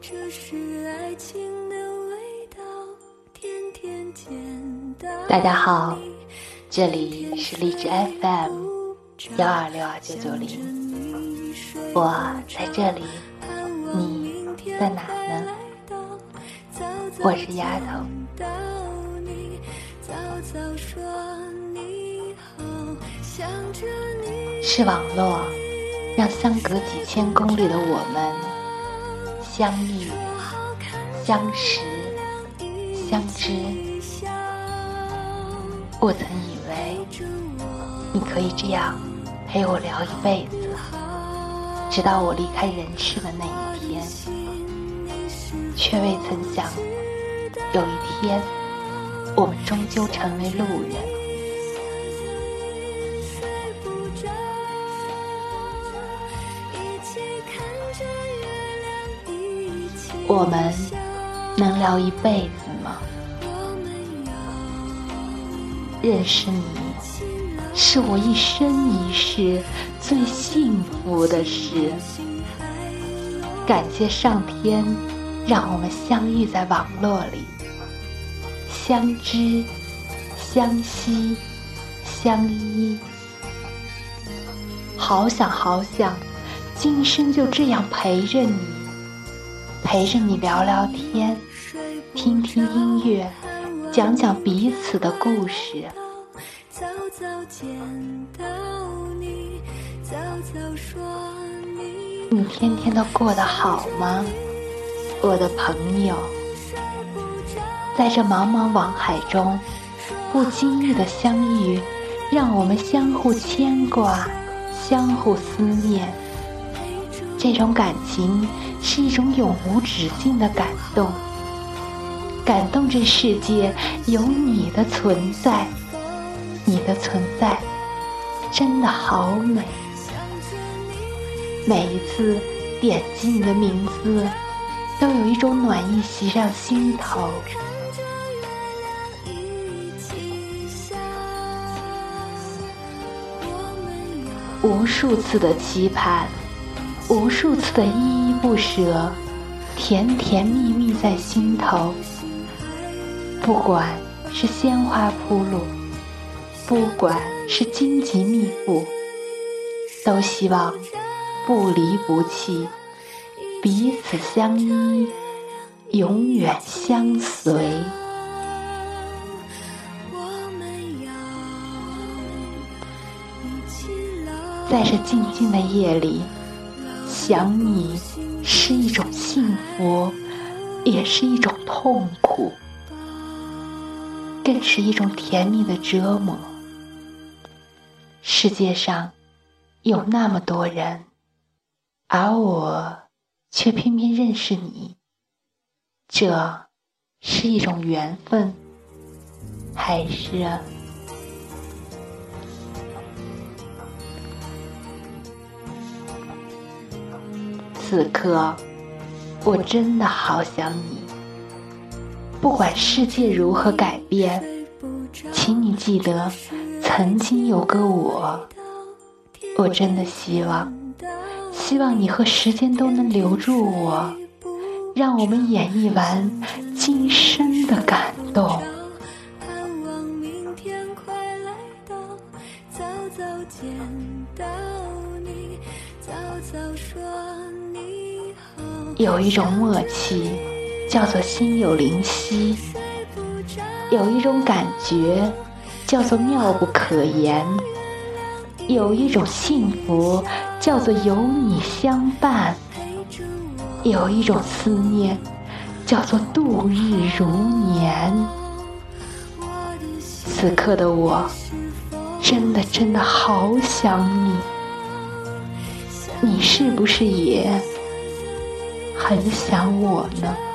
这是爱情的味道，天天见到大家好，这里是荔枝 FM 幺二六二九九零，我在这里，你在哪呢？我是丫头。是网络让相隔几千公里的我们相遇、相识、相知。我曾以为你可以这样陪我聊一辈子，直到我离开人世的那一天，却未曾想有一天我们终究成为路人。我们能聊一辈子吗？认识你是我一生一世最幸福的事。感谢上天让我们相遇在网络里，相知、相惜、相依。好想好想，今生就这样陪着你。陪着你聊聊天，听听音乐，讲讲彼此的故事。你天天都过得好吗，我的朋友？在这茫茫网海中，不经意的相遇，让我们相互牵挂，相互思念。这种感情。是一种永无止境的感动，感动这世界有你的存在，你的存在真的好美。每一次点击你的名字，都有一种暖意袭上心头。无数次的期盼。无数次的依依不舍，甜甜蜜蜜在心头。不管是鲜花铺路，不管是荆棘密布，都希望不离不弃，彼此相依，永远相随。在这静静的夜里。想你是一种幸福，也是一种痛苦，更是一种甜蜜的折磨。世界上有那么多人，而我却偏偏认识你，这是一种缘分，还是？此刻，我真的好想你。不管世界如何改变，请你记得，曾经有个我。我真的希望，希望你和时间都能留住我，让我们演绎完今生的感动。有一种默契，叫做心有灵犀；有一种感觉，叫做妙不可言；有一种幸福，叫做有你相伴；有一种思念，叫做度日如年。此刻的我，真的真的好想你，你是不是也？很想我呢。